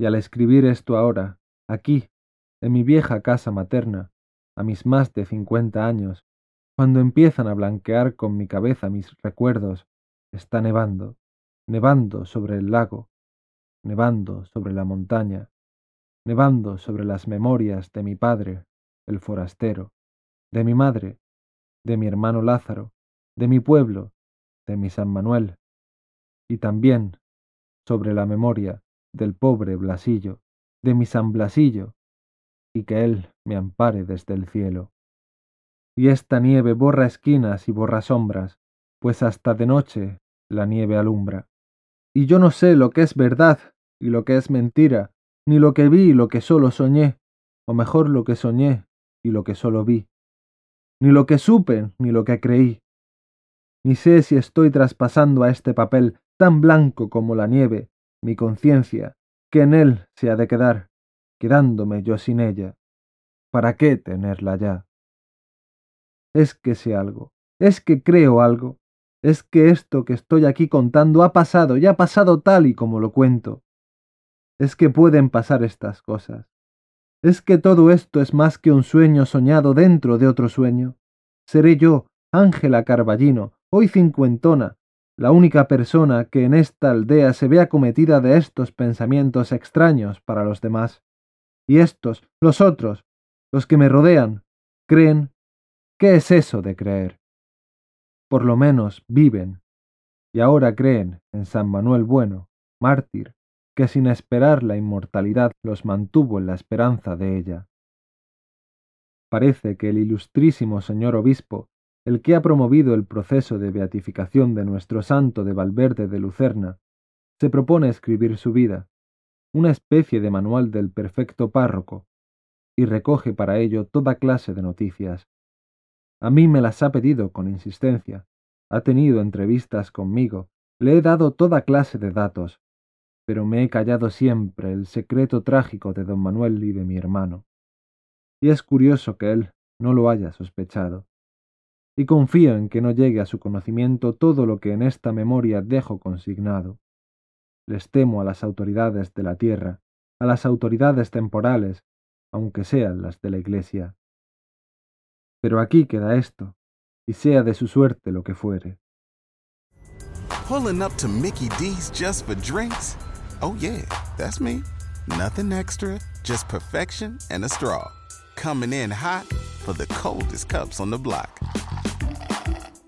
Y al escribir esto ahora, aquí, en mi vieja casa materna, a mis más de cincuenta años, cuando empiezan a blanquear con mi cabeza mis recuerdos, está nevando, nevando sobre el lago, nevando sobre la montaña, nevando sobre las memorias de mi padre, el forastero, de mi madre, de mi hermano Lázaro, de mi pueblo, de mi San Manuel, y también sobre la memoria del pobre Blasillo, de mi San Blasillo, y que él me ampare desde el cielo. Y esta nieve borra esquinas y borra sombras, pues hasta de noche la nieve alumbra. Y yo no sé lo que es verdad y lo que es mentira, ni lo que vi y lo que solo soñé, o mejor lo que soñé y lo que solo vi, ni lo que supe ni lo que creí. Ni sé si estoy traspasando a este papel tan blanco como la nieve, mi conciencia, que en él se ha de quedar, quedándome yo sin ella. ¿Para qué tenerla ya? Es que sé algo, es que creo algo, es que esto que estoy aquí contando ha pasado y ha pasado tal y como lo cuento. Es que pueden pasar estas cosas. Es que todo esto es más que un sueño soñado dentro de otro sueño. Seré yo, Ángela Carballino, hoy cincuentona, la única persona que en esta aldea se ve acometida de estos pensamientos extraños para los demás. Y estos, los otros, los que me rodean, creen. ¿Qué es eso de creer? Por lo menos viven, y ahora creen en San Manuel Bueno, mártir, que sin esperar la inmortalidad los mantuvo en la esperanza de ella. Parece que el ilustrísimo señor obispo el que ha promovido el proceso de beatificación de nuestro santo de Valverde de Lucerna, se propone escribir su vida, una especie de manual del perfecto párroco, y recoge para ello toda clase de noticias. A mí me las ha pedido con insistencia, ha tenido entrevistas conmigo, le he dado toda clase de datos, pero me he callado siempre el secreto trágico de don Manuel y de mi hermano. Y es curioso que él no lo haya sospechado y confío en que no llegue a su conocimiento todo lo que en esta memoria dejo consignado. Les temo a las autoridades de la tierra, a las autoridades temporales, aunque sean las de la Iglesia. Pero aquí queda esto, y sea de su suerte lo que fuere. Pulling up to Mickey D's just for drinks? Oh yeah, that's me. Nothing extra, just perfection and a straw. Coming in hot for the coldest cups on the block.